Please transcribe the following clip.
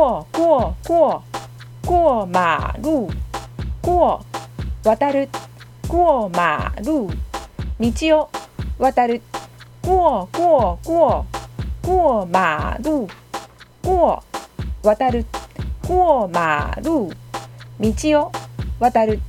过过过过马路过渡る。过马路道を渡る。过过过过马路过渡る。过马路道を渡る。